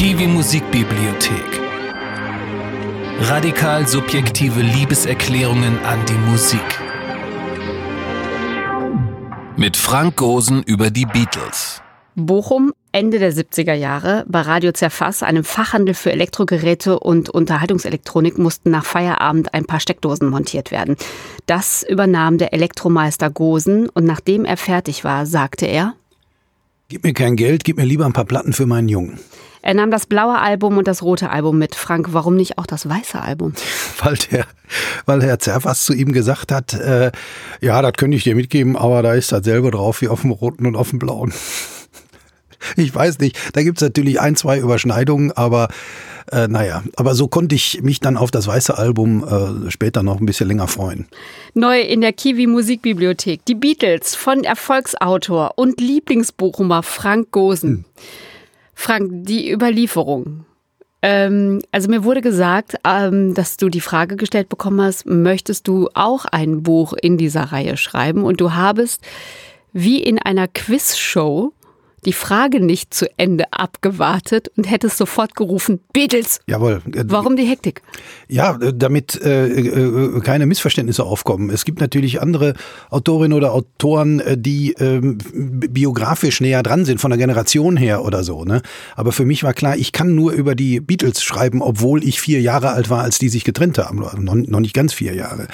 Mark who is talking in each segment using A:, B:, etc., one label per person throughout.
A: Kiwi Musikbibliothek. Radikal subjektive Liebeserklärungen an die Musik. Mit Frank Gosen über die Beatles.
B: Bochum, Ende der 70er Jahre. Bei Radio Zerfass, einem Fachhandel für Elektrogeräte und Unterhaltungselektronik, mussten nach Feierabend ein paar Steckdosen montiert werden. Das übernahm der Elektromeister Gosen und nachdem er fertig war, sagte er,
C: Gib mir kein Geld, gib mir lieber ein paar Platten für meinen Jungen.
B: Er nahm das blaue Album und das rote Album mit. Frank, warum nicht auch das weiße Album?
C: Weil der, weil Herr Zerfas zu ihm gesagt hat, äh, ja, das könnte ich dir mitgeben, aber da ist dasselbe drauf wie auf dem roten und auf dem blauen. Ich weiß nicht, da gibt's natürlich ein, zwei Überschneidungen, aber äh, naja, aber so konnte ich mich dann auf das weiße Album äh, später noch ein bisschen länger freuen.
B: Neu in der Kiwi Musikbibliothek. Die Beatles von Erfolgsautor und Lieblingsbochumer Frank Gosen. Hm. Frank, die Überlieferung. Ähm, also mir wurde gesagt, ähm, dass du die Frage gestellt bekommen hast, möchtest du auch ein Buch in dieser Reihe schreiben? Und du habest wie in einer Quizshow die Frage nicht zu Ende abgewartet und hättest sofort gerufen, Beatles.
C: Jawohl.
B: Warum die Hektik?
C: Ja, damit äh, äh, keine Missverständnisse aufkommen. Es gibt natürlich andere Autorinnen oder Autoren, äh, die äh, biografisch näher dran sind, von der Generation her oder so. Ne? Aber für mich war klar, ich kann nur über die Beatles schreiben, obwohl ich vier Jahre alt war, als die sich getrennt haben. Noch, noch nicht ganz vier Jahre.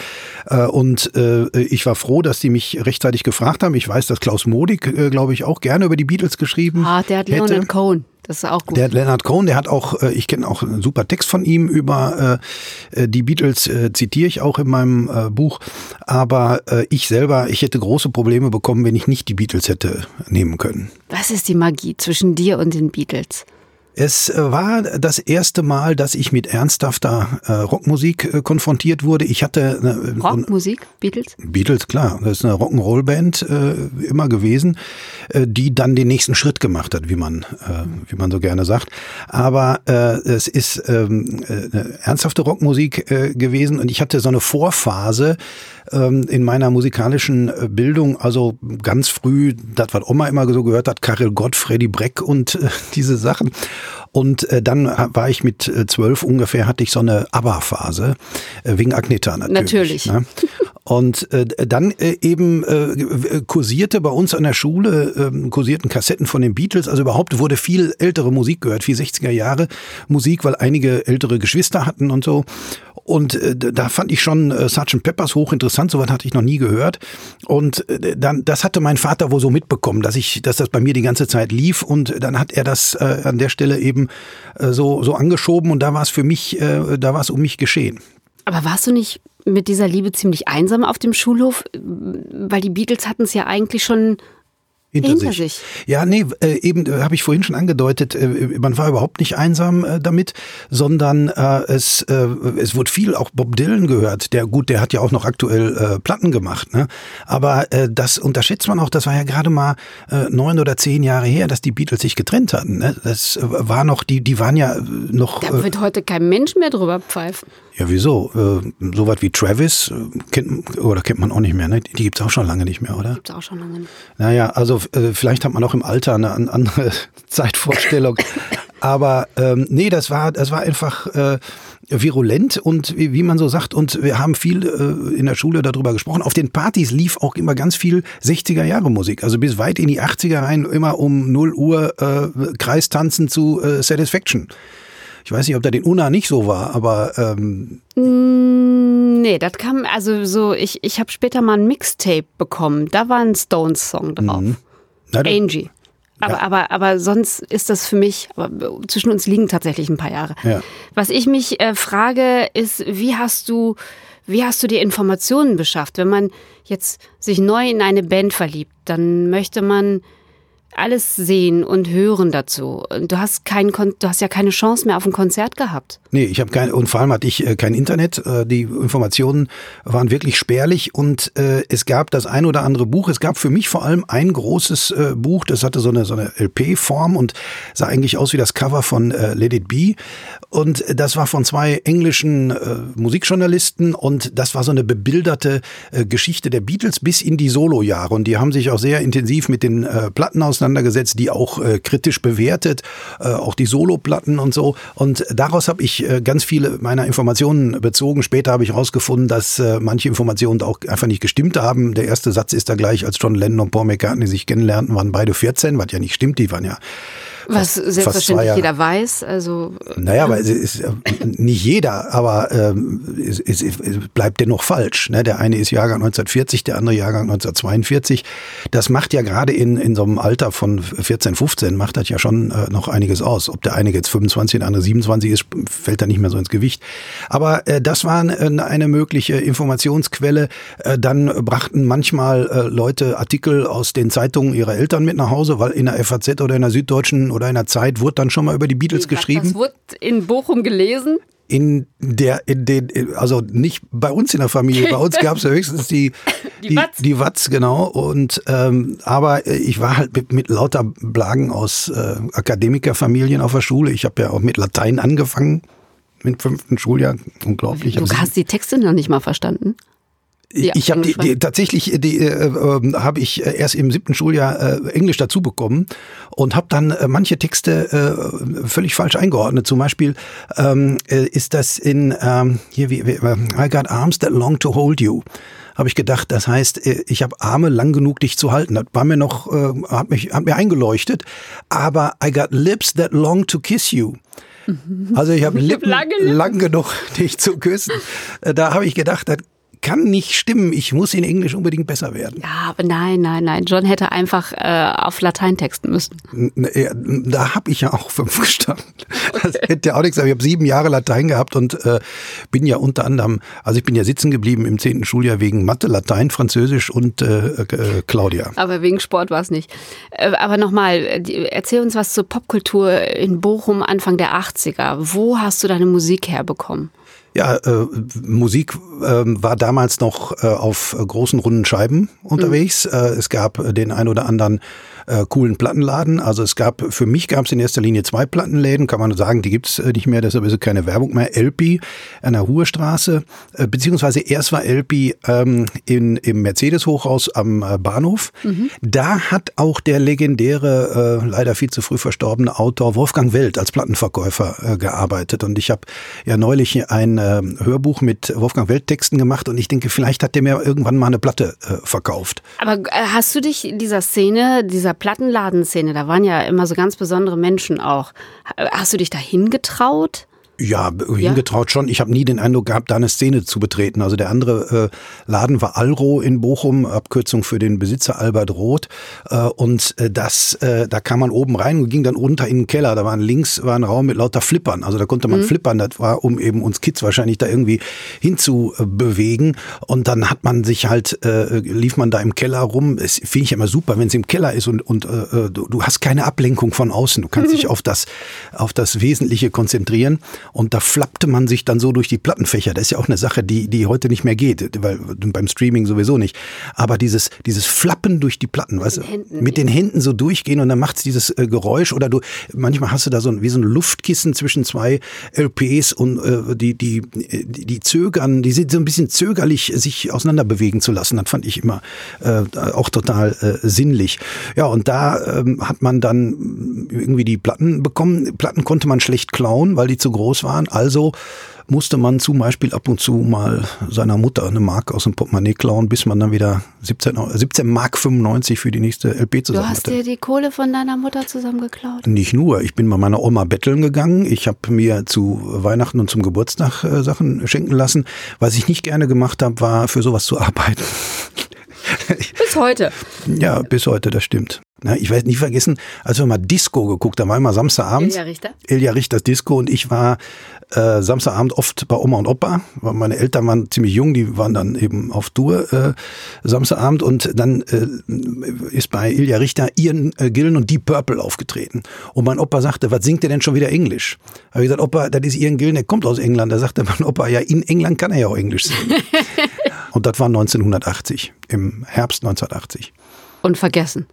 C: Äh, und äh, ich war froh, dass die mich rechtzeitig gefragt haben. Ich weiß, dass Klaus Modig, äh, glaube ich, auch gerne über die Beatles geschrieben.
B: Ah, der hat hätte. Leonard Cohen. Das ist auch gut.
C: Der hat Leonard Cohen, der hat auch, äh, ich kenne auch einen super Text von ihm über äh, äh die Beatles, äh, zitiere ich auch in meinem äh, Buch. Aber äh, ich selber, ich hätte große Probleme bekommen, wenn ich nicht die Beatles hätte nehmen können.
B: Was ist die Magie zwischen dir und den Beatles?
C: Es äh, war das erste Mal, dass ich mit ernsthafter äh, Rockmusik äh, konfrontiert wurde. Ich hatte
B: eine, Rockmusik, Beatles?
C: Beatles, klar. Das ist eine Rock'n'Roll-Band äh, immer gewesen, äh, die dann den nächsten Schritt gemacht hat, wie man, äh, wie man so gerne sagt. Aber äh, es ist ähm, eine ernsthafte Rockmusik äh, gewesen und ich hatte so eine Vorphase ähm, in meiner musikalischen Bildung, also ganz früh, das was Oma immer so gehört hat, Karel Gott, Freddy Breck und äh, diese Sachen. Und äh, dann war ich mit äh, zwölf ungefähr, hatte ich so eine ABBA-Phase, äh, wegen Agneta natürlich.
B: Natürlich. Ne?
C: Und äh, dann äh, eben äh, kursierte bei uns an der Schule, äh, kursierten Kassetten von den Beatles. Also überhaupt wurde viel ältere Musik gehört, viel 60er Jahre Musik, weil einige ältere Geschwister hatten und so. Und äh, da fand ich schon äh, Sgt. Peppers hochinteressant, sowas hatte ich noch nie gehört. Und äh, dann, das hatte mein Vater wohl so mitbekommen, dass ich, dass das bei mir die ganze Zeit lief. Und dann hat er das äh, an der Stelle eben äh, so, so angeschoben und da war es für mich, äh, da war es um mich geschehen.
B: Aber warst du nicht mit dieser Liebe ziemlich einsam auf dem Schulhof? Weil die Beatles hatten es ja eigentlich schon
C: hinter, hinter sich. sich. Ja, nee, äh, eben äh, habe ich vorhin schon angedeutet, äh, man war überhaupt nicht einsam äh, damit, sondern äh, es, äh, es wurde viel auch Bob Dylan gehört. Der gut, der hat ja auch noch aktuell äh, Platten gemacht, ne? Aber äh, das unterschätzt man auch, das war ja gerade mal äh, neun oder zehn Jahre her, dass die Beatles sich getrennt hatten. Ne? Das war noch, die, die waren ja noch.
B: Da wird heute kein Mensch mehr drüber pfeifen.
C: Ja, wieso? Äh, Sowas wie Travis äh, kennt, oder kennt man auch nicht mehr, ne? Die gibt's auch schon lange nicht mehr, oder?
B: Gibt's auch schon lange nicht.
C: Naja, also äh, vielleicht hat man auch im Alter eine, eine andere Zeitvorstellung. Aber ähm, nee, das war, das war einfach äh, virulent und wie, wie man so sagt, und wir haben viel äh, in der Schule darüber gesprochen. Auf den Partys lief auch immer ganz viel 60er Jahre Musik. Also bis weit in die 80er rein, immer um 0 Uhr äh, Kreistanzen zu äh, Satisfaction. Ich weiß nicht, ob da den Una nicht so war, aber ähm
B: mm, Nee, das kam, also so, ich, ich habe später mal ein Mixtape bekommen. Da war ein Stones-Song drauf. Mhm. Na, Angie. Aber, ja. aber, aber sonst ist das für mich, aber zwischen uns liegen tatsächlich ein paar Jahre. Ja. Was ich mich äh, frage, ist, wie hast du, wie hast du dir Informationen beschafft? Wenn man jetzt sich neu in eine Band verliebt, dann möchte man alles sehen und hören dazu. Du hast kein, du hast ja keine Chance mehr auf ein Konzert gehabt.
C: Nee, ich habe kein und vor allem hatte ich äh, kein Internet. Äh, die Informationen waren wirklich spärlich und äh, es gab das ein oder andere Buch. Es gab für mich vor allem ein großes Buch, das hatte so eine so eine LP-Form und sah eigentlich aus wie das Cover von Let It Be. Und das war von zwei englischen Musikjournalisten und das war so eine bebilderte Geschichte der Beatles bis in die Solo-Jahre und die haben sich auch sehr intensiv mit den Platten auseinandergesetzt auseinandergesetzt, die auch äh, kritisch bewertet, äh, auch die Soloplatten und so. Und daraus habe ich äh, ganz viele meiner Informationen bezogen. Später habe ich herausgefunden, dass äh, manche Informationen auch einfach nicht gestimmt haben. Der erste Satz ist da gleich, als John Lennon und Paul McCartney sich kennenlernten, waren beide 14, was ja nicht stimmt, die waren ja
B: was selbstverständlich jeder weiß. Also,
C: naja, aber es ist nicht jeder, aber ähm, es, es, es bleibt dennoch falsch. Ne? Der eine ist Jahrgang 1940, der andere Jahrgang 1942. Das macht ja gerade in, in so einem Alter von 14, 15, macht das ja schon äh, noch einiges aus. Ob der eine jetzt 25, der andere 27 ist, fällt da nicht mehr so ins Gewicht. Aber äh, das war äh, eine mögliche Informationsquelle. Äh, dann brachten manchmal äh, Leute Artikel aus den Zeitungen ihrer Eltern mit nach Hause, weil in der FAZ oder in der Süddeutschen oder einer Zeit wurde dann schon mal über die Beatles geschrieben. Das
B: wurde in Bochum gelesen?
C: in der, in den, also nicht bei uns in der Familie, bei uns gab es ja höchstens die, die, die, Watz. die Watz, genau. Und ähm, aber ich war halt mit, mit lauter Blagen aus äh, Akademikerfamilien auf der Schule. Ich habe ja auch mit Latein angefangen, mit fünften Schuljahr. Unglaublich.
B: Du hast die Texte noch nicht mal verstanden?
C: Ja, ich habe die, die, tatsächlich die äh, äh, habe ich äh, erst im siebten Schuljahr äh, Englisch dazu bekommen und habe dann äh, manche Texte äh, völlig falsch eingeordnet. Zum Beispiel ähm, äh, ist das in ähm, hier wie, wie äh, I got arms that long to hold you habe ich gedacht, das heißt, äh, ich habe Arme lang genug, dich zu halten. Das war mir noch, äh, hat, mich, hat mir eingeleuchtet. Aber I got lips that long to kiss you. Also ich habe Lippen lang genug, dich zu küssen. Da habe ich gedacht, das kann nicht stimmen. Ich muss in Englisch unbedingt besser werden.
B: Ja, aber nein, nein, nein. John hätte einfach äh, auf Latein texten müssen.
C: Da habe ich ja auch fünf gestanden. Okay. Das hätte ja auch nichts. Aber ich habe sieben Jahre Latein gehabt und äh, bin ja unter anderem, also ich bin ja sitzen geblieben im zehnten Schuljahr wegen Mathe, Latein, Französisch und äh, äh, Claudia.
B: Aber wegen Sport war es nicht. Äh, aber nochmal, erzähl uns was zur Popkultur in Bochum Anfang der 80er. Wo hast du deine Musik herbekommen?
C: Ja, äh, Musik äh, war damals noch äh, auf großen runden Scheiben unterwegs. Mhm. Äh, es gab den ein oder anderen äh, coolen Plattenladen. Also es gab, für mich gab es in erster Linie zwei Plattenläden, kann man sagen, die gibt's äh, nicht mehr, deshalb ist es keine Werbung mehr. LP an der Ruhestraße, äh, beziehungsweise erst war LP ähm, in, im Mercedes-Hochhaus am äh, Bahnhof. Mhm. Da hat auch der legendäre, äh, leider viel zu früh verstorbene Autor Wolfgang Welt als Plattenverkäufer äh, gearbeitet. Und ich habe ja neulich ein äh, Hörbuch mit Wolfgang Welt-Texten gemacht und ich denke, vielleicht hat der mir irgendwann mal eine Platte äh, verkauft.
B: Aber äh, hast du dich in dieser Szene, dieser Plattenladenszene, da waren ja immer so ganz besondere Menschen auch. Hast du dich da hingetraut?
C: Ja, hingetraut schon. Ich habe nie den Eindruck gehabt, da eine Szene zu betreten. Also der andere äh, Laden war Alro in Bochum, Abkürzung für den Besitzer Albert Roth. Äh, und äh, das, äh, da kam man oben rein und ging dann runter in den Keller. Da waren links war ein Raum mit lauter Flippern. Also da konnte man mhm. flippern. Das war, um eben uns Kids wahrscheinlich da irgendwie hinzubewegen. Und dann hat man sich halt, äh, lief man da im Keller rum. Es finde ich immer super, wenn es im Keller ist und, und äh, du, du hast keine Ablenkung von außen. Du kannst dich auf das, auf das Wesentliche konzentrieren. Und da flappte man sich dann so durch die Plattenfächer. Das ist ja auch eine Sache, die, die heute nicht mehr geht, weil beim Streaming sowieso nicht. Aber dieses, dieses Flappen durch die Platten, weißt du, mit den Händen so durchgehen und dann macht's dieses äh, Geräusch oder du, manchmal hast du da so ein, wie so ein Luftkissen zwischen zwei LPs und äh, die, die, die, die zögern, die sind so ein bisschen zögerlich, sich auseinander bewegen zu lassen. Das fand ich immer äh, auch total äh, sinnlich. Ja, und da ähm, hat man dann irgendwie die Platten bekommen. Platten konnte man schlecht klauen, weil die zu groß groß waren. Also musste man zum Beispiel ab und zu mal seiner Mutter eine Mark aus dem Portemonnaie klauen, bis man dann wieder 17, 17 Mark 95 für die nächste LP zusammen
B: Du hast
C: hatte.
B: dir die Kohle von deiner Mutter zusammengeklaut?
C: Nicht nur. Ich bin bei meiner Oma betteln gegangen. Ich habe mir zu Weihnachten und zum Geburtstag äh, Sachen schenken lassen. Was ich nicht gerne gemacht habe, war für sowas zu arbeiten.
B: Bis heute.
C: Ja, bis heute, das stimmt. Na, ich werde nicht vergessen, als wir mal Disco geguckt haben, war immer Samstagabend. Ilja Richter. Ilja Richters Disco und ich war äh, Samstagabend oft bei Oma und Opa, weil meine Eltern waren ziemlich jung, die waren dann eben auf Tour äh, Samstagabend und dann äh, ist bei Ilja Richter Ian äh, Gillen und Deep Purple aufgetreten. Und mein Opa sagte, was singt der denn schon wieder Englisch? Habe ich gesagt, Opa, das ist Ian Gillen, der kommt aus England. Da sagte mein Opa, ja, in England kann er ja auch Englisch singen. und das war 1980, im Herbst 1980.
B: Und vergessen.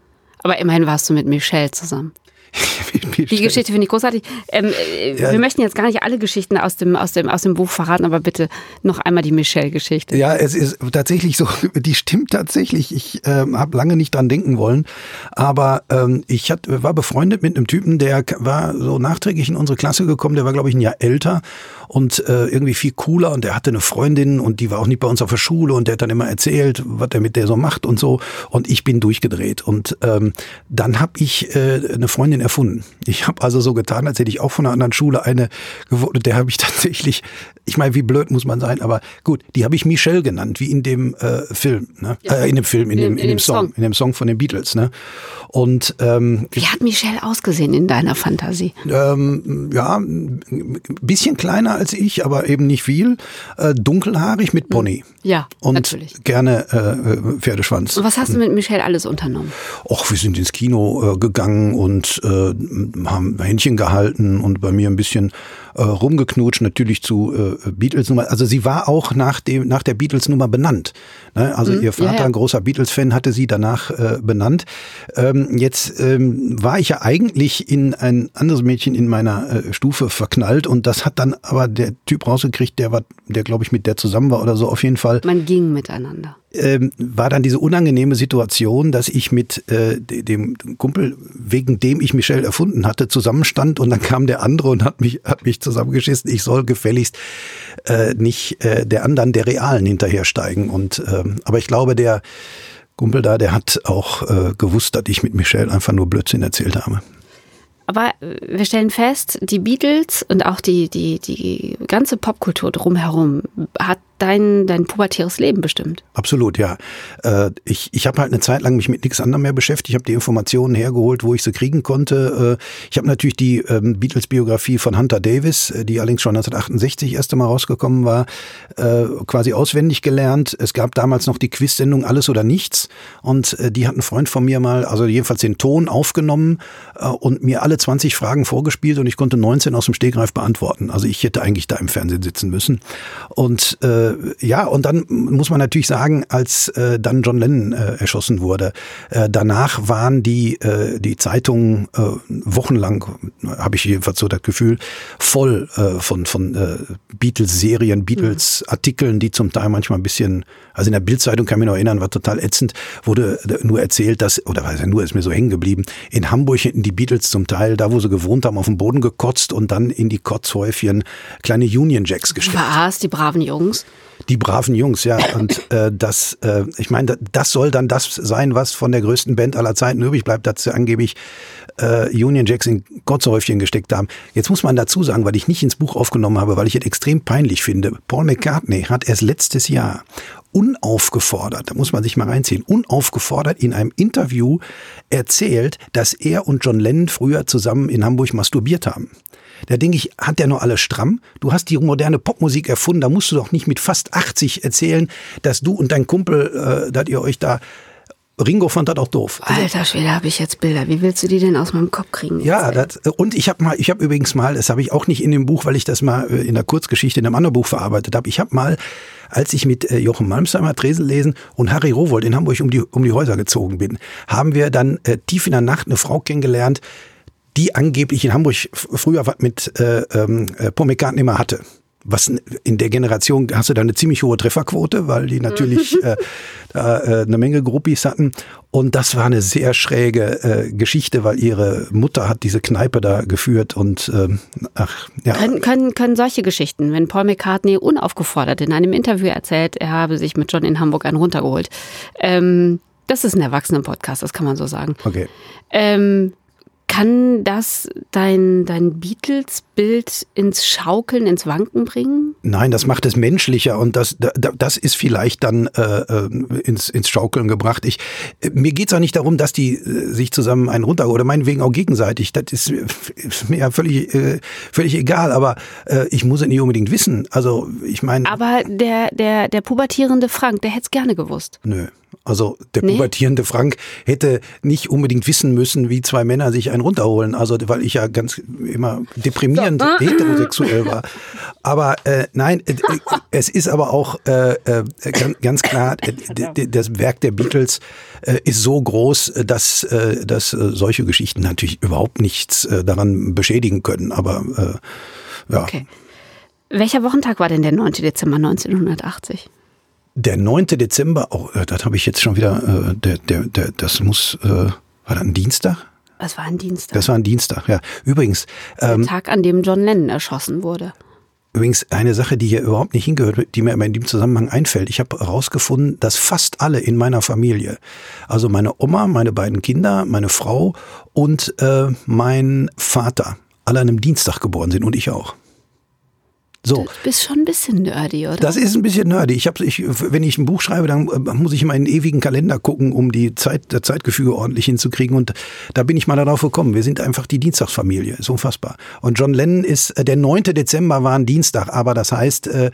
B: Aber immerhin warst du mit Michelle zusammen. Die Geschichte finde ich großartig. Ähm, äh, ja. Wir möchten jetzt gar nicht alle Geschichten aus dem, aus, dem, aus dem Buch verraten, aber bitte noch einmal die Michelle-Geschichte.
C: Ja, es ist tatsächlich so, die stimmt tatsächlich. Ich ähm, habe lange nicht dran denken wollen, aber ähm, ich hat, war befreundet mit einem Typen, der war so nachträglich in unsere Klasse gekommen, der war, glaube ich, ein Jahr älter und äh, irgendwie viel cooler und der hatte eine Freundin und die war auch nicht bei uns auf der Schule und der hat dann immer erzählt, was er mit der so macht und so und ich bin durchgedreht und ähm, dann habe ich äh, eine Freundin erfunden. Ich habe also so getan, als hätte ich auch von einer anderen Schule eine gewohnt und der habe ich tatsächlich, ich meine, wie blöd muss man sein, aber gut, die habe ich Michelle genannt, wie in dem äh, Film, ne? Ja. Äh, in dem Film, in, in dem, in, in dem Song, Song, in dem Song von den Beatles, ne? Und ähm,
B: wie hat Michelle ausgesehen in deiner Fantasie?
C: Ähm, ja, ein bisschen kleiner als ich, aber eben nicht viel. Äh, dunkelhaarig mit Pony.
B: Ja,
C: und
B: natürlich.
C: gerne äh, Pferdeschwanz.
B: Und was hast du mit Michelle alles unternommen?
C: Och, wir sind ins Kino äh, gegangen und äh, haben Händchen gehalten und bei mir ein bisschen äh, rumgeknutscht, natürlich zu äh, Beatles-Nummer. Also sie war auch nach, dem, nach der Beatles-Nummer benannt. Ne? Also mhm, ihr Vater, ja, ja. ein großer Beatles-Fan, hatte sie danach äh, benannt. Ähm, jetzt ähm, war ich ja eigentlich in ein anderes Mädchen in meiner äh, Stufe verknallt und das hat dann aber der Typ rausgekriegt, der war, der glaube ich mit der zusammen war oder so auf jeden Fall.
B: Man ging miteinander
C: ähm, war dann diese unangenehme Situation, dass ich mit äh, dem Kumpel, wegen dem ich Michelle erfunden hatte, zusammenstand und dann kam der andere und hat mich, hat mich zusammengeschissen, ich soll gefälligst äh, nicht äh, der anderen, der Realen hinterhersteigen. Und ähm, aber ich glaube, der Kumpel da, der hat auch äh, gewusst, dass ich mit Michelle einfach nur Blödsinn erzählt habe.
B: Aber äh, wir stellen fest, die Beatles und auch die, die, die ganze Popkultur drumherum hat dein, dein pubertäres Leben bestimmt.
C: Absolut, ja. Äh, ich ich habe halt eine Zeit lang mich mit nichts anderem mehr beschäftigt. Ich habe die Informationen hergeholt, wo ich sie kriegen konnte. Äh, ich habe natürlich die ähm, Beatles-Biografie von Hunter Davis, äh, die allerdings schon 1968 erst einmal rausgekommen war, quasi auswendig gelernt. Es gab damals noch die Quiz-Sendung Alles oder Nichts und die hat ein Freund von mir mal, also jedenfalls den Ton aufgenommen und mir alle 20 Fragen vorgespielt und ich konnte 19 aus dem Stegreif beantworten. Also ich hätte eigentlich da im Fernsehen sitzen müssen. Und äh, ja, und dann muss man natürlich sagen, als äh, dann John Lennon äh, erschossen wurde, äh, danach waren die, äh, die Zeitungen äh, wochenlang, habe ich jedenfalls so das Gefühl, voll äh, von, von äh, Beatles-Serien, Beatles-Artikeln, die zum Teil manchmal ein bisschen, also in der Bildzeitung kann ich mich noch erinnern, war total ätzend, wurde nur erzählt, dass, oder weiß ja nur, ist mir so hängen geblieben, in Hamburg hätten die Beatles zum Teil, da wo sie gewohnt haben, auf den Boden gekotzt und dann in die Kotzhäufchen kleine Union Jacks gestellt.
B: Was, die braven Jungs?
C: Die braven Jungs, ja. Und äh, das, äh, ich meine, das soll dann das sein, was von der größten Band aller Zeiten übrig bleibt, dass sie angeblich äh, Union Jacks in Kotzhäufchen gesteckt haben. Jetzt muss man dazu sagen, weil ich nicht ins Buch aufgenommen habe, weil ich es extrem peinlich finde. Paul McCartney hat erst letztes Jahr unaufgefordert, da muss man sich mal reinziehen, unaufgefordert in einem Interview erzählt, dass er und John Lennon früher zusammen in Hamburg masturbiert haben. Da denke ich, hat der noch alles stramm? Du hast die moderne Popmusik erfunden, da musst du doch nicht mit fast 80 erzählen, dass du und dein Kumpel, äh, dass ihr euch da Ringo fand das auch doof.
B: Also Alter Schwede, habe ich jetzt Bilder. Wie willst du die denn aus meinem Kopf kriegen?
C: Ja, das, und ich habe mal, ich habe übrigens mal, das habe ich auch nicht in dem Buch, weil ich das mal äh, in der Kurzgeschichte in einem anderen Buch verarbeitet habe. Ich habe mal, als ich mit äh, Jochen Malmsheimer Tresen lesen und Harry Rowold in Hamburg um die um die Häuser gezogen bin, haben wir dann äh, tief in der Nacht eine Frau kennengelernt, die angeblich in Hamburg früher was mit äh, ähm, äh, Paul McCartney immer hatte. Was in der Generation hast du da eine ziemlich hohe Trefferquote, weil die natürlich äh, da, äh, eine Menge Gruppis hatten. Und das war eine sehr schräge äh, Geschichte, weil ihre Mutter hat diese Kneipe da geführt und ähm, ach
B: ja. Können, können, können solche Geschichten, wenn Paul McCartney unaufgefordert in einem Interview erzählt, er habe sich mit John in Hamburg einen runtergeholt. Ähm, das ist ein Erwachsenen-Podcast, das kann man so sagen.
C: Okay.
B: Ähm, kann das dein, dein Beatles-Bild ins Schaukeln, ins Wanken bringen?
C: Nein, das macht es menschlicher und das, das ist vielleicht dann äh, äh, ins, ins Schaukeln gebracht. Ich, mir geht es auch nicht darum, dass die äh, sich zusammen einen runter oder meinetwegen auch gegenseitig. Das ist, ist mir ja völlig, äh, völlig egal, aber äh, ich muss es nicht unbedingt wissen. Also ich meine.
B: Aber der, der, der pubertierende Frank, der hätte es gerne gewusst.
C: Nö. Also der nee. pubertierende Frank hätte nicht unbedingt wissen müssen, wie zwei Männer sich einen runterholen. Also weil ich ja ganz immer deprimierend so. heterosexuell war. Aber äh, nein, äh, es ist aber auch äh, äh, ganz klar, äh, das Werk der Beatles äh, ist so groß, dass, äh, dass äh, solche Geschichten natürlich überhaupt nichts äh, daran beschädigen können. Aber äh, ja. Okay.
B: Welcher Wochentag war denn der 9. Dezember 1980?
C: Der 9. Dezember, oh, das habe ich jetzt schon wieder, äh, der, der, der, das muss, äh, war das ein Dienstag?
B: Das war ein Dienstag.
C: Das war ein Dienstag, ja. Übrigens.
B: Ähm, der Tag, an dem John Lennon erschossen wurde.
C: Übrigens eine Sache, die hier überhaupt nicht hingehört, die mir in dem Zusammenhang einfällt. Ich habe herausgefunden, dass fast alle in meiner Familie, also meine Oma, meine beiden Kinder, meine Frau und äh, mein Vater, alle an einem Dienstag geboren sind und ich auch.
B: So. Du bist schon ein bisschen nerdy, oder?
C: Das ist ein bisschen nerdy. Ich hab, ich, wenn ich ein Buch schreibe, dann äh, muss ich in einen ewigen Kalender gucken, um die Zeit, das Zeitgefüge ordentlich hinzukriegen. Und da bin ich mal darauf gekommen. Wir sind einfach die Dienstagsfamilie. Ist unfassbar. Und John Lennon ist, äh, der 9. Dezember war ein Dienstag, aber das heißt, äh,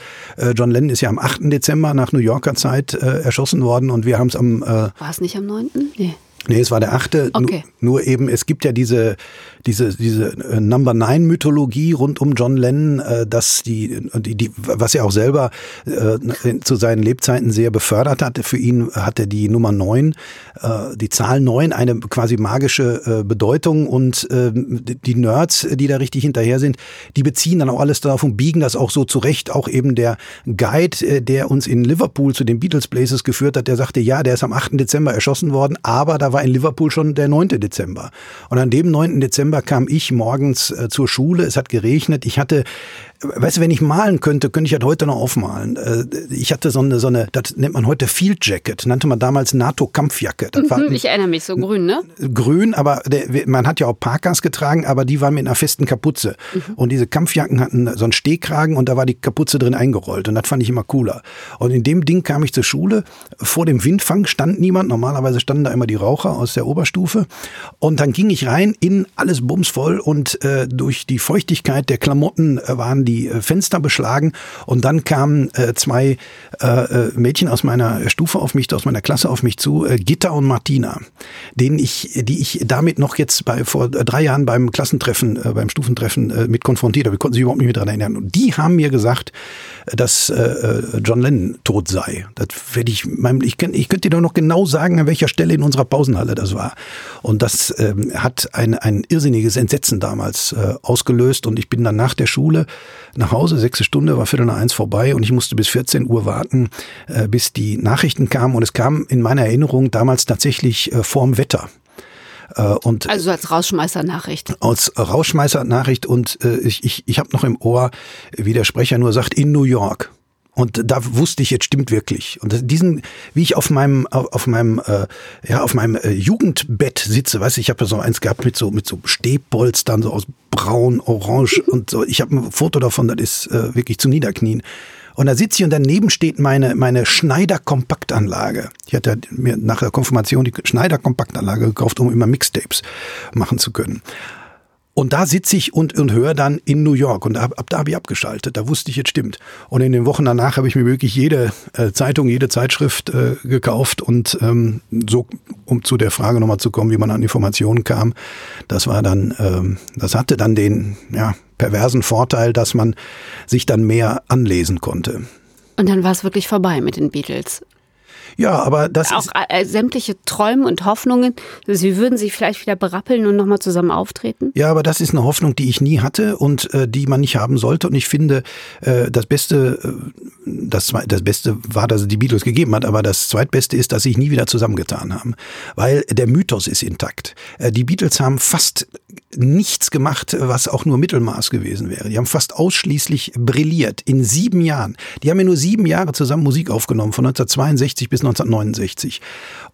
C: John Lennon ist ja am 8. Dezember nach New Yorker Zeit erschossen worden und wir haben es am.
B: War es nicht am 9.? Nee.
C: Nee, es war der achte. Okay. Nur, nur, eben, es gibt ja diese, diese, diese äh, Number Nine Mythologie rund um John Lennon, äh, dass die, die, die, was er auch selber äh, zu seinen Lebzeiten sehr befördert hatte. Für ihn hatte die Nummer neun, äh, die Zahl neun, eine quasi magische äh, Bedeutung und äh, die Nerds, die da richtig hinterher sind, die beziehen dann auch alles darauf und biegen das auch so zurecht. Auch eben der Guide, äh, der uns in Liverpool zu den Beatles Places geführt hat, der sagte, ja, der ist am 8. Dezember erschossen worden, aber da war in Liverpool schon der 9. Dezember. Und an dem 9. Dezember kam ich morgens äh, zur Schule, es hat geregnet, ich hatte weißt du, wenn ich malen könnte, könnte ich halt heute noch aufmalen. Äh, ich hatte so eine, so eine, das nennt man heute Field Jacket, nannte man damals NATO-Kampfjacke.
B: Mhm, ich erinnere mich, so grün, ne?
C: Grün, aber der, man hat ja auch Parkas getragen, aber die waren mit einer festen Kapuze. Mhm. Und diese Kampfjacken hatten so einen Stehkragen und da war die Kapuze drin eingerollt. Und das fand ich immer cooler. Und in dem Ding kam ich zur Schule. Vor dem Windfang stand niemand. Normalerweise standen da immer die Raucher aus der Oberstufe. Und dann ging ich rein in alles bumsvoll und äh, durch die Feuchtigkeit der Klamotten äh, waren die äh, Fenster beschlagen und dann kamen äh, zwei äh, äh, Mädchen aus meiner Stufe auf mich, aus meiner Klasse auf mich zu, äh, Gitta und Martina, denen ich, die ich damit noch jetzt bei vor drei Jahren beim Klassentreffen, äh, beim Stufentreffen äh, mit konfrontiert habe. Wir konnten sich überhaupt nicht mehr daran erinnern. Und die haben mir gesagt, dass äh, John Lennon tot sei. Das werde ich, meinem, ich, ich könnte dir doch noch genau sagen, an welcher Stelle in unserer Pausenhalle das war. Und das ähm, hat ein, ein irrsinniges Entsetzen damals äh, ausgelöst. Und ich bin dann nach der Schule nach Hause, sechste Stunde, war Viertel nach eins vorbei und ich musste bis 14 Uhr warten, äh, bis die Nachrichten kamen. Und es kam in meiner Erinnerung damals tatsächlich äh, vorm Wetter.
B: Äh, und also als Rausschmeißer-Nachricht.
C: Als Rausschmeißer-Nachricht und äh, ich, ich, ich habe noch im Ohr, wie der Sprecher nur sagt, in New York. Und da wusste ich, jetzt stimmt wirklich. Und diesen, wie ich auf meinem, auf meinem, äh, ja, auf meinem äh, Jugendbett sitze, weißt du, ich habe ja so eins gehabt mit so, mit so Stehpolstern, so aus braun, orange und so. Ich habe ein Foto davon, das ist äh, wirklich zu niederknien. Und da sitze ich und daneben steht meine, meine Schneider-Kompaktanlage. Ich hatte mir nach der Konfirmation die Schneider-Kompaktanlage gekauft, um immer Mixtapes machen zu können. Und da sitze ich und, und höre dann in New York. Und ab, ab da habe ich abgeschaltet. Da wusste ich, jetzt stimmt. Und in den Wochen danach habe ich mir wirklich jede äh, Zeitung, jede Zeitschrift äh, gekauft. Und ähm, so, um zu der Frage nochmal zu kommen, wie man an Informationen kam, das war dann, ähm, das hatte dann den ja, perversen Vorteil, dass man sich dann mehr anlesen konnte.
B: Und dann war es wirklich vorbei mit den Beatles.
C: Ja, aber das
B: auch
C: ist
B: äh, sämtliche Träume und Hoffnungen. Sie würden sich vielleicht wieder berappeln und nochmal zusammen auftreten.
C: Ja, aber das ist eine Hoffnung, die ich nie hatte und äh, die man nicht haben sollte. Und ich finde, äh, das Beste, äh, das, das Beste war, dass es die Beatles gegeben hat, aber das Zweitbeste ist, dass sie sich nie wieder zusammengetan haben, weil der Mythos ist intakt. Äh, die Beatles haben fast nichts gemacht, was auch nur Mittelmaß gewesen wäre. Die haben fast ausschließlich brilliert in sieben Jahren. Die haben ja nur sieben Jahre zusammen Musik aufgenommen, von 1962 bis 1969.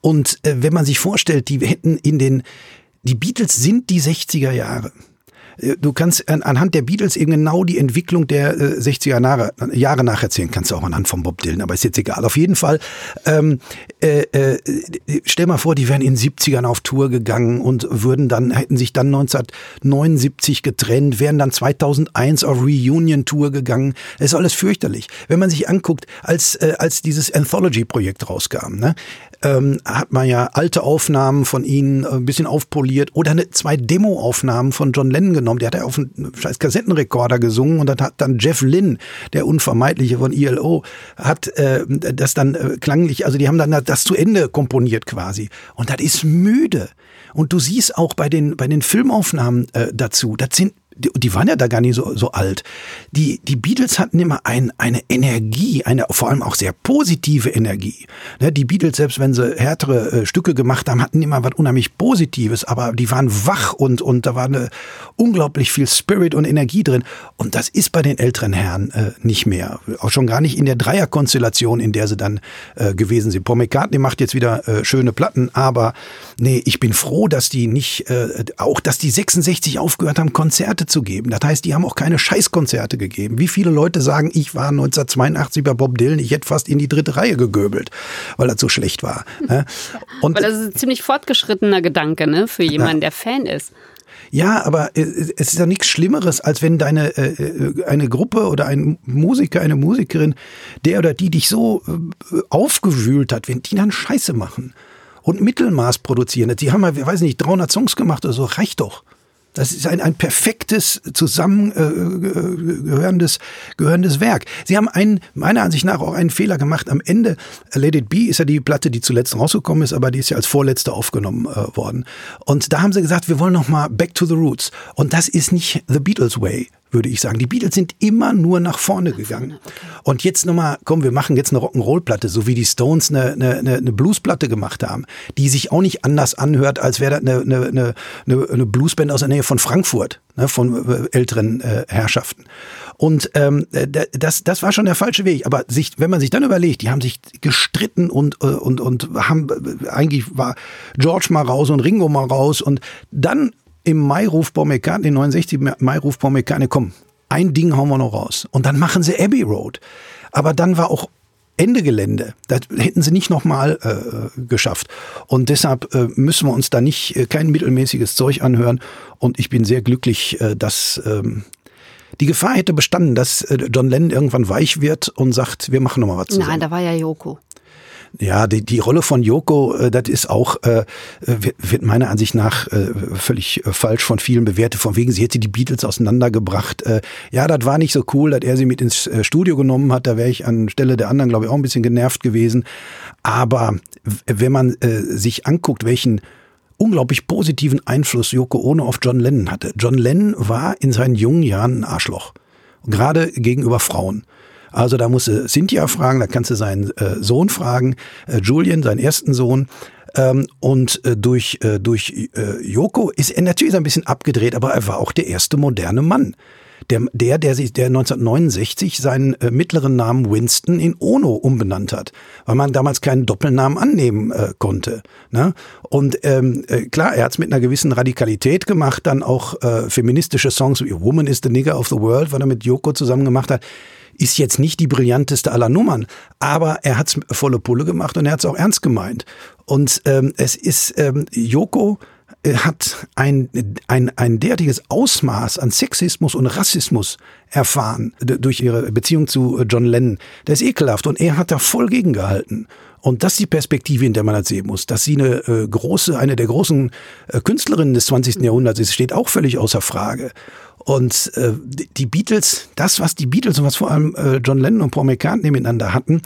C: Und äh, wenn man sich vorstellt, die hätten in den, die Beatles sind die 60er Jahre. Äh, du kannst anhand der Beatles eben genau die Entwicklung der 60er Jahre, Jahre nacherzählen. Kannst du auch anhand von Bob Dylan, aber ist jetzt egal. Auf jeden Fall, ähm, äh, äh, stell mal vor, die wären in den 70ern auf Tour gegangen und würden dann, hätten sich dann 1979 getrennt, wären dann 2001 auf Reunion-Tour gegangen. Es ist alles fürchterlich. Wenn man sich anguckt, als, äh, als dieses Anthology-Projekt rauskam, ne, ähm, hat man ja alte Aufnahmen von ihnen äh, ein bisschen aufpoliert oder eine, zwei Demo-Aufnahmen von John Lennon genommen. Der hat ja auf einen scheiß Kassettenrekorder gesungen und dann hat dann Jeff Lynn, der Unvermeidliche von ILO, hat äh, das dann äh, klanglich, also die haben dann das zu Ende komponiert quasi. Und das ist müde. Und du siehst auch bei den, bei den Filmaufnahmen äh, dazu, das sind die, die waren ja da gar nicht so, so alt. Die, die Beatles hatten immer ein, eine Energie, eine vor allem auch sehr positive Energie. Ne, die Beatles, selbst wenn sie härtere äh, Stücke gemacht haben, hatten immer was unheimlich Positives, aber die waren wach und, und da war eine unglaublich viel Spirit und Energie drin. Und das ist bei den älteren Herren äh, nicht mehr. Auch schon gar nicht in der Dreierkonstellation, in der sie dann äh, gewesen sind. Paul McCartney macht jetzt wieder schöne Platten, aber nee, ich bin froh, dass die nicht, auch dass die 66 aufgehört haben, Konzerte Konzerte zu geben. Das heißt, die haben auch keine Scheißkonzerte gegeben. Wie viele Leute sagen, ich war 1982 bei Bob Dylan, ich hätte fast in die dritte Reihe gegöbelt, weil das so schlecht war. Ne?
B: Und weil das ist ein ziemlich fortgeschrittener Gedanke ne, für jemanden, der Fan ist.
C: Ja, aber es ist ja nichts Schlimmeres, als wenn deine äh, äh, eine Gruppe oder ein Musiker, eine Musikerin, der oder die dich so äh, aufgewühlt hat, wenn die dann Scheiße machen und Mittelmaß produzieren. Die haben ja, ich weiß nicht, 300 Songs gemacht oder so, reicht doch. Das ist ein, ein perfektes zusammengehörendes äh, gehörendes Werk. Sie haben einen, meiner Ansicht nach auch einen Fehler gemacht. Am Ende, Let It Be ist ja die Platte, die zuletzt rausgekommen ist, aber die ist ja als vorletzte aufgenommen äh, worden. Und da haben sie gesagt, wir wollen noch mal back to the roots. Und das ist nicht The Beatles Way würde ich sagen. Die Beatles sind immer nur nach vorne gegangen. Und jetzt nochmal, komm, wir machen jetzt eine Rock'n'Roll-Platte, so wie die Stones eine, eine, eine Blues-Platte gemacht haben, die sich auch nicht anders anhört, als wäre das eine, eine, eine, eine Bluesband aus der Nähe von Frankfurt, ne, von äh, älteren äh, Herrschaften. Und ähm, das, das war schon der falsche Weg. Aber sich, wenn man sich dann überlegt, die haben sich gestritten und, äh, und, und haben eigentlich war George mal raus und Ringo mal raus und dann im Mai ruft Paul McCartney, 69 Mai ruft Paul McCartney, komm, ein Ding hauen wir noch raus. Und dann machen sie Abbey Road. Aber dann war auch Ende Gelände. Das hätten sie nicht nochmal äh, geschafft. Und deshalb äh, müssen wir uns da nicht äh, kein mittelmäßiges Zeug anhören. Und ich bin sehr glücklich, äh, dass ähm, die Gefahr hätte bestanden, dass äh, John Lennon irgendwann weich wird und sagt, wir machen nochmal was zusammen.
B: Nein, da war ja Joko.
C: Ja, die, die Rolle von Yoko, äh, das ist auch, äh, wird meiner Ansicht nach äh, völlig äh, falsch von vielen bewertet. Von wegen, sie hätte die Beatles auseinandergebracht. Äh, ja, das war nicht so cool, dass er sie mit ins äh, Studio genommen hat. Da wäre ich an Stelle der anderen, glaube ich, auch ein bisschen genervt gewesen. Aber wenn man äh, sich anguckt, welchen unglaublich positiven Einfluss Yoko Ono auf John Lennon hatte. John Lennon war in seinen jungen Jahren ein Arschloch. Gerade gegenüber Frauen. Also da musst du Cynthia fragen, da kannst du seinen äh, Sohn fragen, äh, Julian, seinen ersten Sohn. Ähm, und äh, durch, äh, durch äh, Yoko ist er natürlich ein bisschen abgedreht, aber er war auch der erste moderne Mann. Der, der, der sich, der 1969 seinen äh, mittleren Namen Winston in Ono umbenannt hat, weil man damals keinen Doppelnamen annehmen äh, konnte. Ne? Und ähm, äh, klar, er hat es mit einer gewissen Radikalität gemacht, dann auch äh, feministische Songs wie Woman is the Nigger of the World, was er mit Yoko zusammen gemacht hat ist jetzt nicht die brillanteste aller Nummern, aber er hat's volle Pulle gemacht und er hat's auch ernst gemeint. Und ähm, es ist ähm, Joko hat ein, ein, ein derartiges Ausmaß an Sexismus und Rassismus erfahren durch ihre Beziehung zu äh, John Lennon. Der ist ekelhaft und er hat da voll gegengehalten. Und das ist die Perspektive, in der man das sehen muss. Dass sie eine äh, große, eine der großen äh, Künstlerinnen des 20. Jahrhunderts ist, steht auch völlig außer Frage. Und äh, die Beatles, das, was die Beatles und was vor allem äh, John Lennon und Paul McCartney miteinander hatten,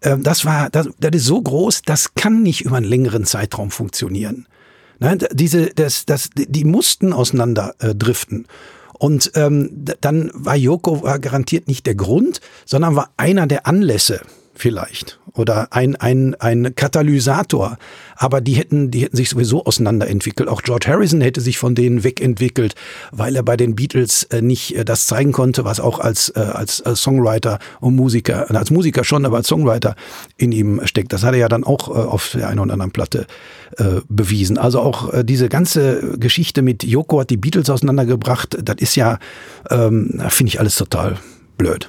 C: äh, das war, das, das ist so groß, das kann nicht über einen längeren Zeitraum funktionieren. Nein, diese, das, das, die mussten auseinander äh, driften. Und ähm, dann war Yoko war garantiert nicht der Grund, sondern war einer der Anlässe vielleicht oder ein, ein, ein Katalysator. Aber die hätten, die hätten sich sowieso auseinanderentwickelt. Auch George Harrison hätte sich von denen wegentwickelt, weil er bei den Beatles äh, nicht äh, das zeigen konnte, was auch als, äh, als, Songwriter und Musiker, als Musiker schon, aber als Songwriter in ihm steckt. Das hat er ja dann auch auf der einen oder anderen Platte bewiesen. Also auch diese ganze Geschichte mit Yoko hat die Beatles auseinandergebracht. Das ist ja, ähm, finde ich alles total blöd.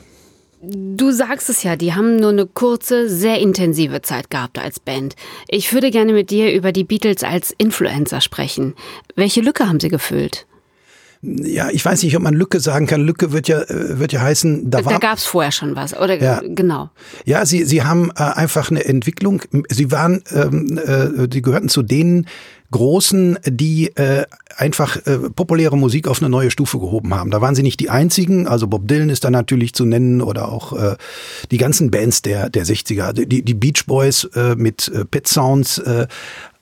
B: Du sagst es ja, die haben nur eine kurze, sehr intensive Zeit gehabt als Band. Ich würde gerne mit dir über die Beatles als Influencer sprechen. Welche Lücke haben sie gefüllt?
C: Ja, ich weiß nicht, ob man Lücke sagen kann. Lücke wird ja, äh, wird ja heißen,
B: da, da gab es vorher schon was, oder ja. genau.
C: Ja, sie, sie haben äh, einfach eine Entwicklung. Sie waren, ähm, äh, die gehörten zu denen, Großen, die äh, einfach äh, populäre Musik auf eine neue Stufe gehoben haben. Da waren sie nicht die einzigen, also Bob Dylan ist da natürlich zu nennen oder auch äh, die ganzen Bands der, der 60er. Die, die Beach Boys äh, mit äh, Pet Sounds äh,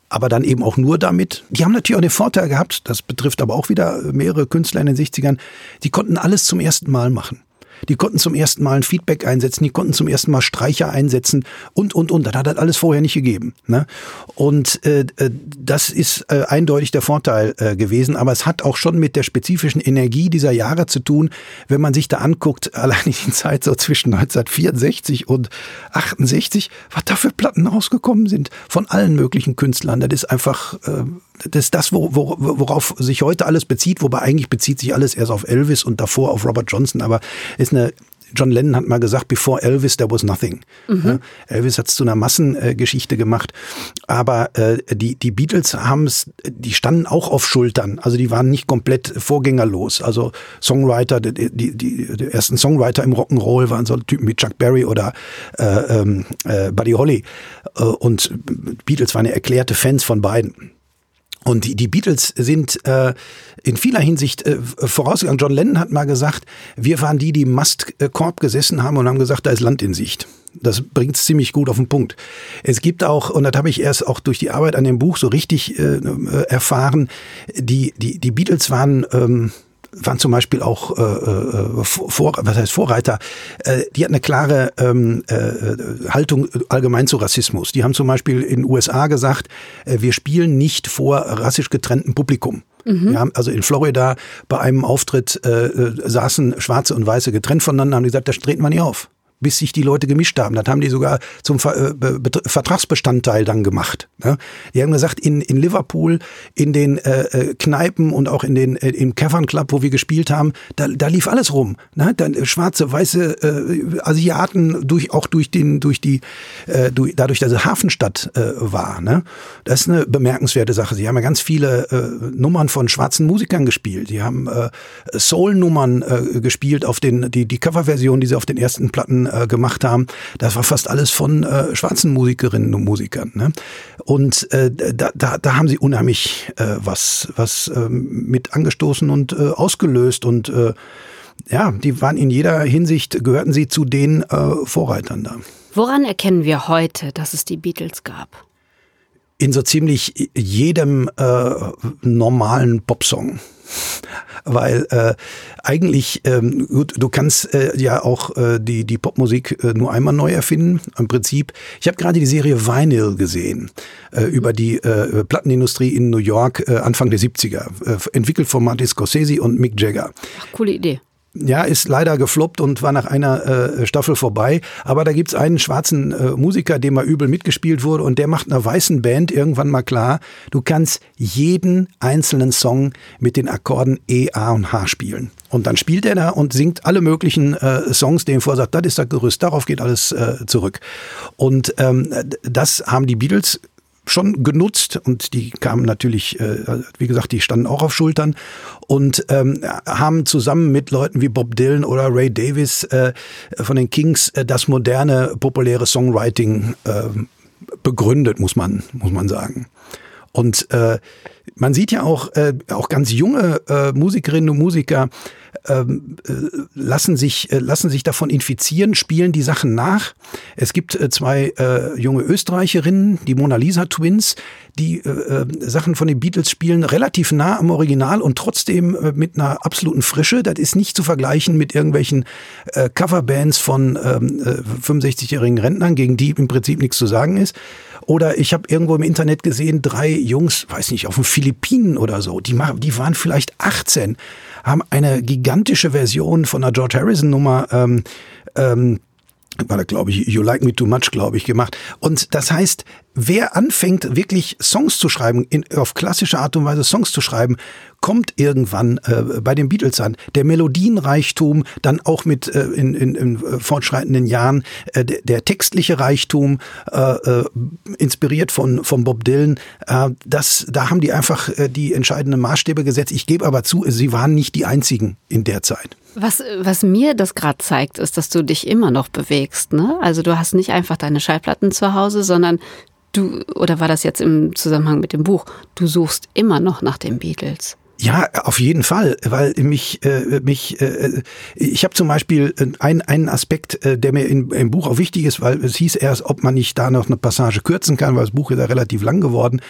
C: aber dann eben auch nur damit. Die haben natürlich auch den Vorteil gehabt, das betrifft aber auch wieder mehrere Künstler in den 60ern, die konnten alles zum ersten Mal machen. Die konnten zum ersten Mal ein Feedback einsetzen, die konnten zum ersten Mal Streicher einsetzen und, und, und. Das hat das alles vorher nicht gegeben. Ne? Und äh, äh, das ist äh, eindeutig der Vorteil äh, gewesen. Aber es hat auch schon mit der spezifischen Energie dieser Jahre zu tun, wenn man sich da anguckt, allein in die Zeit so zwischen 1964 und 68, was da für Platten rausgekommen sind von allen möglichen Künstlern. Das ist einfach, äh, das ist das, worauf sich heute alles bezieht, wobei eigentlich bezieht sich alles erst auf Elvis und davor auf Robert Johnson. Aber ist eine John Lennon hat mal gesagt, before Elvis there was nothing. Mhm. Elvis hat es zu einer Massengeschichte gemacht, aber äh, die die Beatles haben es, die standen auch auf Schultern, also die waren nicht komplett vorgängerlos. Also Songwriter, die, die, die ersten Songwriter im Rock'n'Roll waren so Typen wie Chuck Berry oder äh, ähm, äh, Buddy Holly äh, und Beatles waren ja erklärte Fans von beiden. Und die, die Beatles sind äh, in vieler Hinsicht äh, vorausgegangen. John Lennon hat mal gesagt, wir waren die, die Mastkorb gesessen haben und haben gesagt, da ist Land in Sicht. Das bringt es ziemlich gut auf den Punkt. Es gibt auch, und das habe ich erst auch durch die Arbeit an dem Buch so richtig äh, erfahren, die, die, die Beatles waren ähm, waren zum Beispiel auch äh, äh, vor, was heißt Vorreiter, äh, die hatten eine klare ähm, äh, Haltung allgemein zu Rassismus. Die haben zum Beispiel in den USA gesagt, äh, wir spielen nicht vor rassisch getrenntem Publikum. Mhm. Ja, also in Florida bei einem Auftritt äh, äh saßen Schwarze und Weiße getrennt voneinander, haben gesagt, das treten wir nicht auf bis sich die Leute gemischt haben. Das haben die sogar zum Ver äh, Vertragsbestandteil dann gemacht. Ne? Die haben gesagt, in, in Liverpool, in den äh, äh, Kneipen und auch in den äh, im Cavern Club, wo wir gespielt haben, da, da lief alles rum. Ne? Dann äh, schwarze, weiße äh, Asiaten durch auch durch den durch die äh, durch, dadurch, dass es Hafenstadt äh, war. Ne? Das ist eine bemerkenswerte Sache. Sie haben ja ganz viele äh, Nummern von schwarzen Musikern gespielt. Sie haben äh, Soul-Nummern äh, gespielt auf den die die Coverversion, die sie auf den ersten Platten äh, gemacht haben, das war fast alles von äh, schwarzen Musikerinnen und Musikern. Ne? Und äh, da, da, da haben sie unheimlich äh, was, was äh, mit angestoßen und äh, ausgelöst und äh, ja, die waren in jeder Hinsicht, gehörten sie zu den äh, Vorreitern da.
B: Woran erkennen wir heute, dass es die Beatles gab?
C: In so ziemlich jedem äh, normalen Popsong weil äh, eigentlich ähm, gut, du kannst äh, ja auch äh, die die Popmusik äh, nur einmal neu erfinden. Im Prinzip, ich habe gerade die Serie Vinyl gesehen äh, über die äh, Plattenindustrie in New York äh, Anfang der 70er, äh, entwickelt von Martin Scorsese und Mick Jagger.
B: Ach, coole Idee
C: ja, ist leider gefloppt und war nach einer äh, Staffel vorbei. Aber da gibt's einen schwarzen äh, Musiker, dem mal übel mitgespielt wurde und der macht einer weißen Band irgendwann mal klar, du kannst jeden einzelnen Song mit den Akkorden E, A und H spielen. Und dann spielt er da und singt alle möglichen äh, Songs, denen vorsagt, das ist das Gerüst, darauf geht alles äh, zurück. Und ähm, das haben die Beatles schon genutzt und die kamen natürlich, äh, wie gesagt, die standen auch auf Schultern und ähm, haben zusammen mit Leuten wie Bob Dylan oder Ray Davis äh, von den Kings äh, das moderne, populäre Songwriting äh, begründet, muss man, muss man sagen. Und äh, man sieht ja auch, äh, auch ganz junge äh, Musikerinnen und Musiker ähm, äh, lassen, sich, äh, lassen sich davon infizieren, spielen die Sachen nach. Es gibt äh, zwei äh, junge Österreicherinnen, die Mona Lisa Twins, die äh, äh, Sachen von den Beatles spielen, relativ nah am Original und trotzdem äh, mit einer absoluten Frische. Das ist nicht zu vergleichen mit irgendwelchen äh, Coverbands von ähm, äh, 65-jährigen Rentnern, gegen die im Prinzip nichts zu sagen ist. Oder ich habe irgendwo im Internet gesehen, drei Jungs, weiß nicht, auf den Philippinen oder so, die, die waren vielleicht 18, haben eine gigantische Version von einer George Harrison Nummer ähm, ähm, war da, glaube ich, You Like Me Too Much, glaube ich, gemacht. Und das heißt, wer anfängt, wirklich Songs zu schreiben, in, auf klassische Art und Weise Songs zu schreiben, kommt irgendwann äh, bei den Beatles an. Der Melodienreichtum, dann auch mit äh, in, in, in fortschreitenden Jahren, äh, der, der textliche Reichtum, äh, äh, inspiriert von, von Bob Dylan, äh, das, da haben die einfach äh, die entscheidenden Maßstäbe gesetzt. Ich gebe aber zu, sie waren nicht die einzigen in der Zeit.
B: Was, was mir das gerade zeigt, ist, dass du dich immer noch bewegst. Ne? Also du hast nicht einfach deine Schallplatten zu Hause, sondern du, oder war das jetzt im Zusammenhang mit dem Buch, du suchst immer noch nach den Beatles.
C: Ja, auf jeden Fall, weil mich äh, mich äh, ich habe zum Beispiel einen einen Aspekt, äh, der mir in, im Buch auch wichtig ist, weil es hieß erst, ob man nicht da noch eine Passage kürzen kann, weil das Buch ist ja relativ lang geworden.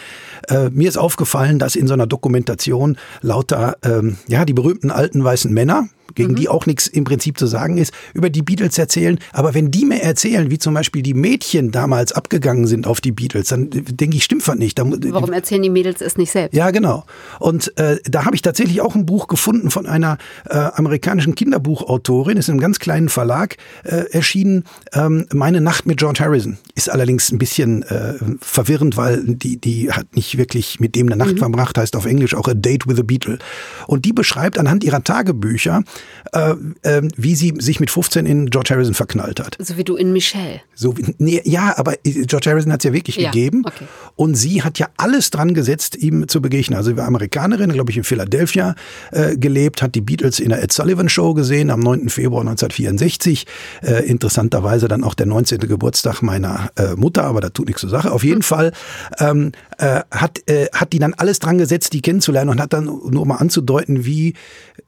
C: Äh, mir ist aufgefallen, dass in so einer Dokumentation lauter ähm, ja die berühmten alten weißen Männer gegen mhm. die auch nichts im Prinzip zu sagen ist, über die Beatles erzählen. Aber wenn die mir erzählen, wie zum Beispiel die Mädchen damals abgegangen sind auf die Beatles, dann denke ich, stimmt was nicht. Da,
B: Warum erzählen die Mädels es nicht selbst?
C: Ja, genau. Und äh, da habe ich tatsächlich auch ein Buch gefunden von einer äh, amerikanischen Kinderbuchautorin, ist in einem ganz kleinen Verlag äh, erschienen, ähm, Meine Nacht mit George Harrison. Ist allerdings ein bisschen äh, verwirrend, weil die, die hat nicht wirklich mit dem eine Nacht mhm. verbracht, heißt auf Englisch auch A Date with a Beatle. Und die beschreibt anhand ihrer Tagebücher, äh, äh, wie sie sich mit 15 in George Harrison verknallt hat.
B: So wie du in Michelle.
C: So wie, nee, ja, aber George Harrison hat es ja wirklich ja, gegeben. Okay. Und sie hat ja alles dran gesetzt, ihm zu begegnen. Also sie war Amerikanerin, glaube ich, in Philadelphia äh, gelebt, hat die Beatles in der Ed Sullivan Show gesehen am 9. Februar 1964. Äh, interessanterweise dann auch der 19. Geburtstag meiner äh, Mutter, aber da tut nichts zur Sache. Auf jeden hm. Fall ähm, äh, hat, hat die dann alles dran gesetzt, die kennenzulernen und hat dann nur mal anzudeuten, wie,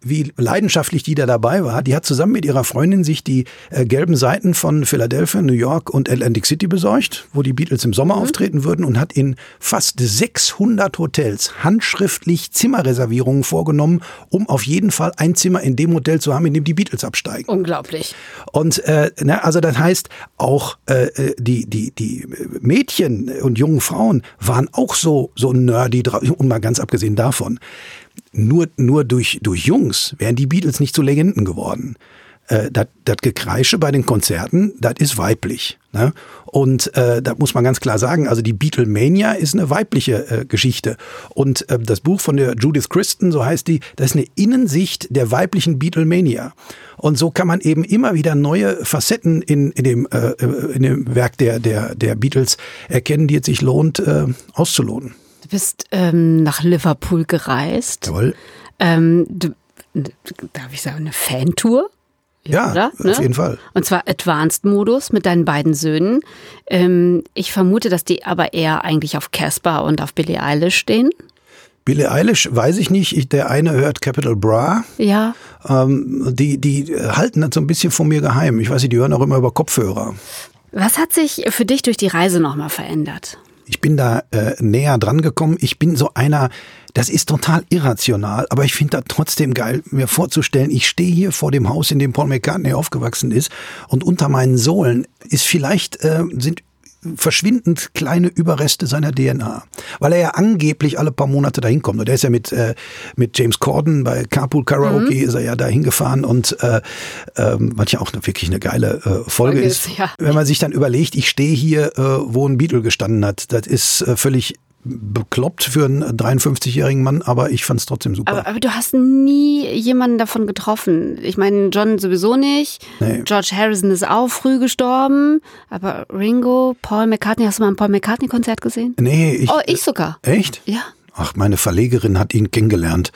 C: wie leidenschaftlich die da dabei war. Die hat zusammen mit ihrer Freundin sich die äh, gelben Seiten von Philadelphia, New York und Atlantic City besorgt, wo die Beatles im Sommer mhm. auftreten würden und hat in fast 600 Hotels handschriftlich Zimmerreservierungen vorgenommen, um auf jeden Fall ein Zimmer in dem Hotel zu haben, in dem die Beatles absteigen.
B: Unglaublich.
C: Und äh, na, also das heißt, auch äh, äh die, die, die Mädchen und jungen Frauen waren auch so, so nerdy, und mal ganz abgesehen davon nur, nur durch, durch Jungs wären die Beatles nicht zu Legenden geworden. Äh, das Gekreische bei den Konzerten, das ist weiblich. Ne? Und äh, da muss man ganz klar sagen, also die Beatlemania ist eine weibliche äh, Geschichte. Und äh, das Buch von der Judith Christen, so heißt die, das ist eine Innensicht der weiblichen Beatlemania. Und so kann man eben immer wieder neue Facetten in, in, dem, äh, äh in dem Werk der, der, der Beatles erkennen, die es sich lohnt, äh, auszulohnen.
B: Du bist ähm, nach Liverpool gereist.
C: Jawohl.
B: Ähm, du, darf ich sagen, eine Fantour?
C: Ja, oder? auf ne? jeden Fall.
B: Und zwar Advanced-Modus mit deinen beiden Söhnen. Ähm, ich vermute, dass die aber eher eigentlich auf Casper und auf Billie Eilish stehen.
C: Billie Eilish weiß ich nicht. Ich, der eine hört Capital Bra.
B: Ja.
C: Ähm, die, die halten das so ein bisschen von mir geheim. Ich weiß nicht, die hören auch immer über Kopfhörer.
B: Was hat sich für dich durch die Reise nochmal verändert?
C: Ich bin da äh, näher dran gekommen. Ich bin so einer, das ist total irrational, aber ich finde das trotzdem geil, mir vorzustellen, ich stehe hier vor dem Haus, in dem Paul McCartney aufgewachsen ist und unter meinen Sohlen ist vielleicht, äh, sind verschwindend kleine Überreste seiner DNA, weil er ja angeblich alle paar Monate dahin kommt. Und er ist ja mit äh, mit James Corden bei Carpool Karaoke mhm. ist er ja da hingefahren und äh, ähm, was ja auch wirklich eine geile äh, Folge ist. Ja. Wenn man sich dann überlegt, ich stehe hier, äh, wo ein Beatle gestanden hat, das ist äh, völlig bekloppt für einen 53-jährigen Mann, aber ich fand es trotzdem super.
B: Aber, aber, du hast nie jemanden davon getroffen. Ich meine, John sowieso nicht. Nee. George Harrison ist auch früh gestorben. Aber Ringo, Paul McCartney, hast du mal ein Paul McCartney-Konzert gesehen?
C: Nee. Ich,
B: oh, ich sogar.
C: Echt?
B: Ja.
C: Ach, meine Verlegerin hat ihn kennengelernt.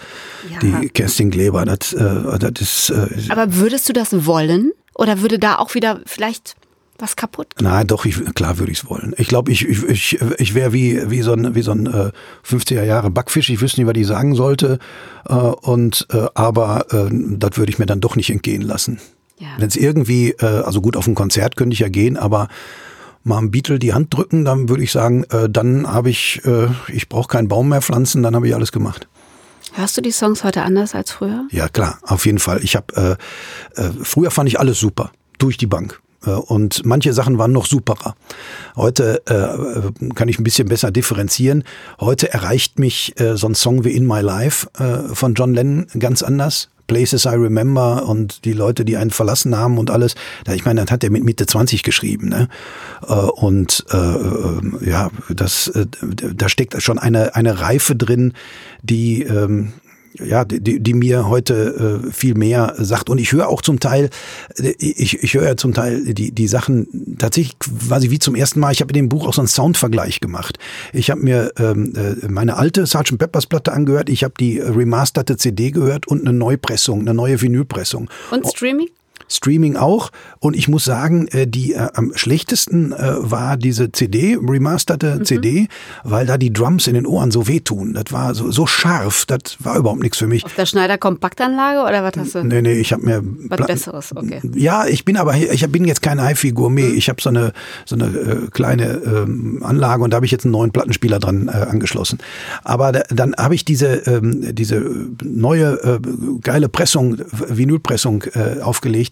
C: Ja. Die Kerstin Gleber. Das, äh, das ist,
B: äh, aber würdest du das wollen? Oder würde da auch wieder vielleicht was kaputt
C: geht? Nein, doch, ich, klar würde ich es wollen. Ich glaube, ich, ich, ich, ich wäre wie, wie so ein, wie so ein äh, 50er Jahre Backfisch. Ich wüsste nicht, was ich sagen sollte. Äh, und, äh, aber äh, das würde ich mir dann doch nicht entgehen lassen. Ja. Wenn es irgendwie, äh, also gut, auf ein Konzert könnte ich ja gehen, aber mal einem Beatle die Hand drücken, dann würde ich sagen, äh, dann habe ich, äh, ich brauche keinen Baum mehr pflanzen, dann habe ich alles gemacht.
B: Hörst du die Songs heute anders als früher?
C: Ja, klar, auf jeden Fall. Ich habe äh, äh, früher fand ich alles super, durch die Bank. Äh, und manche Sachen waren noch superer. Heute äh, kann ich ein bisschen besser differenzieren. Heute erreicht mich äh, so ein Song wie In My Life äh, von John Lennon ganz anders. Places I Remember und die Leute, die einen verlassen haben und alles. Ich meine, das hat er mit Mitte 20 geschrieben. Ne? Äh, und äh, äh, ja, das, da steckt schon eine, eine Reife drin, die, ähm, ja, die, die mir heute äh, viel mehr sagt. Und ich höre auch zum Teil, äh, ich, ich höre ja zum Teil die, die Sachen tatsächlich quasi wie zum ersten Mal. Ich habe in dem Buch auch so einen Soundvergleich gemacht. Ich habe mir ähm, äh, meine alte Sgt. Peppers Platte angehört, ich habe die remasterte CD gehört und eine Neupressung, eine neue Vinylpressung.
B: Und Streaming?
C: Streaming auch. Und ich muss sagen, äh, die äh, am schlechtesten äh, war diese CD, remasterte mhm. CD, weil da die Drums in den Ohren so wehtun. Das war so, so scharf, das war überhaupt nichts für mich.
B: Auf der Schneider Kompaktanlage oder was hast du?
C: Nee, nee, ich habe mir
B: was Pla Besseres, okay.
C: Ja, ich bin aber ich bin jetzt kein HiFi-Gourmet. Mhm. Ich habe so eine so eine äh, kleine ähm, Anlage und da habe ich jetzt einen neuen Plattenspieler dran äh, angeschlossen. Aber da, dann habe ich diese ähm, diese neue äh, geile Pressung, Vinylpressung äh, aufgelegt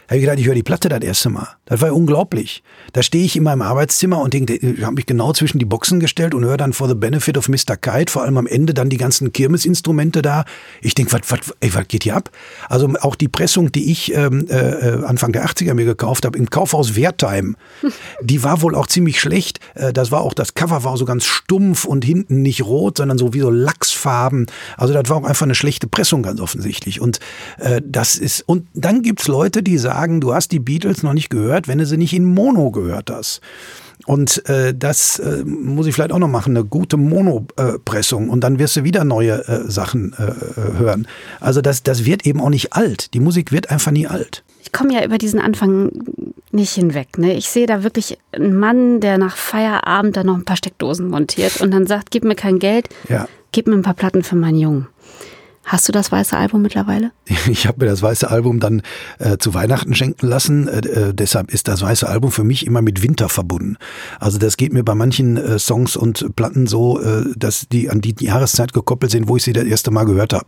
C: habe ich gedacht, ich höre die Platte das erste Mal. Das war unglaublich. Da stehe ich in meinem Arbeitszimmer und denke, ich habe mich genau zwischen die Boxen gestellt und höre dann For the Benefit of Mr. Kite, vor allem am Ende dann die ganzen Kirmesinstrumente da. Ich denke, was, was, ey, was geht hier ab? Also auch die Pressung, die ich ähm, äh, Anfang der 80er mir gekauft habe, im Kaufhaus Wertheim, die war wohl auch ziemlich schlecht. Äh, das war auch, das Cover war so ganz stumpf und hinten nicht rot, sondern so wie so Lachsfarben. Also das war auch einfach eine schlechte Pressung ganz offensichtlich. Und äh, das ist, und dann gibt's Leute, die sagen, sagen, du hast die Beatles noch nicht gehört, wenn du sie nicht in Mono gehört hast. Und äh, das äh, muss ich vielleicht auch noch machen, eine gute Monopressung. und dann wirst du wieder neue äh, Sachen äh, äh, hören. Also das, das wird eben auch nicht alt. Die Musik wird einfach nie alt.
B: Ich komme ja über diesen Anfang nicht hinweg. Ne? Ich sehe da wirklich einen Mann, der nach Feierabend da noch ein paar Steckdosen montiert und dann sagt, gib mir kein Geld, ja. gib mir ein paar Platten für meinen Jungen. Hast du das weiße Album mittlerweile?
C: Ich habe mir das weiße Album dann äh, zu Weihnachten schenken lassen. Äh, äh, deshalb ist das weiße Album für mich immer mit Winter verbunden. Also das geht mir bei manchen äh, Songs und Platten so, äh, dass die an die Jahreszeit gekoppelt sind, wo ich sie das erste Mal gehört habe.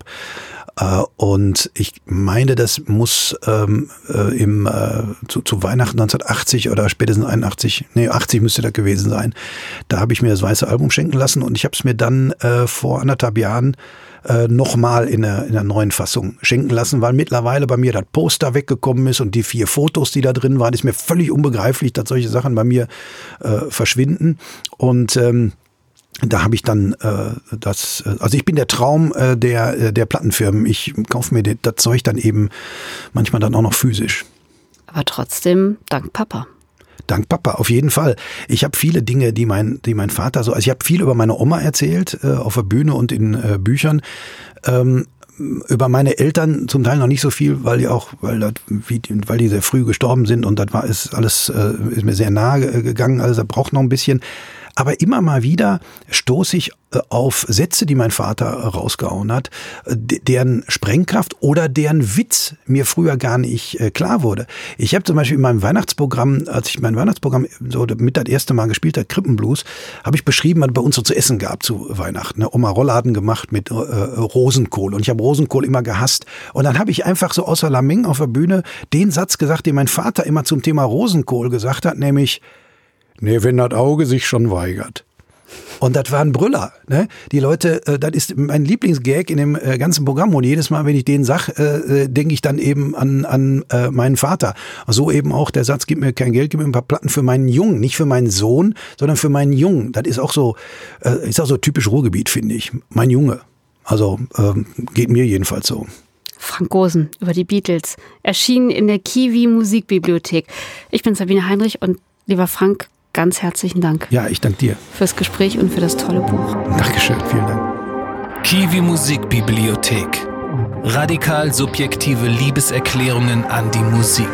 C: Äh, und ich meine, das muss ähm, äh, im, äh, zu, zu Weihnachten 1980 oder spätestens 81, nee, 80 müsste das gewesen sein. Da habe ich mir das weiße Album schenken lassen und ich habe es mir dann äh, vor anderthalb Jahren äh, nochmal in in der neuen Fassung schenken lassen, weil mittlerweile bei mir das Poster weggekommen ist und die vier Fotos, die da drin waren, ist mir völlig unbegreiflich, dass solche Sachen bei mir äh, verschwinden. Und ähm, da habe ich dann äh, das, äh, also ich bin der Traum äh, der, äh, der Plattenfirmen. Ich kaufe mir das Zeug dann eben manchmal dann auch noch physisch.
B: Aber trotzdem dank Papa.
C: Dank Papa, auf jeden Fall. Ich habe viele Dinge, die mein, die mein Vater so, also ich habe viel über meine Oma erzählt, äh, auf der Bühne und in äh, Büchern. Ähm, über meine Eltern zum Teil noch nicht so viel, weil die auch, weil, das, wie, weil die sehr früh gestorben sind und das war ist alles äh, ist mir sehr nahe gegangen, also da braucht noch ein bisschen. Aber immer mal wieder stoße ich äh, auf Sätze, die mein Vater rausgehauen hat, äh, deren Sprengkraft oder deren Witz mir früher gar nicht äh, klar wurde. Ich habe zum Beispiel in meinem Weihnachtsprogramm, als ich mein Weihnachtsprogramm so mit das erste Mal gespielt habe, Krippenblues, habe ich beschrieben, was bei uns so zu essen gab zu Weihnachten. Ne? Oma Rollladen gemacht mit äh, Rosenkohl und ich habe Rosenkohl immer gehasst. Und dann habe ich einfach so außer Lameng auf der Bühne den Satz gesagt, den mein Vater immer zum Thema Rosenkohl gesagt hat, nämlich Nee, wenn das Auge sich schon weigert. Und das war ein Brüller. Ne? Die Leute, äh, das ist mein Lieblingsgag in dem äh, ganzen Programm. Und jedes Mal, wenn ich den sag, äh, äh, denke ich dann eben an, an äh, meinen Vater. So eben auch der Satz, gib mir kein Geld, gib mir ein paar Platten für meinen Jungen. Nicht für meinen Sohn, sondern für meinen Jungen. Das ist auch so, äh, ist auch so typisch Ruhrgebiet, finde ich. Mein Junge. Also ähm, geht mir jedenfalls so.
B: Frank Gosen über die Beatles. Erschienen in der Kiwi Musikbibliothek. Ich bin Sabine Heinrich und lieber Frank, ganz herzlichen Dank.
C: Ja, ich danke dir.
B: Fürs Gespräch und für das tolle Buch.
C: Dankeschön, vielen Dank.
A: Kiwi Musikbibliothek. Radikal subjektive Liebeserklärungen an die Musik.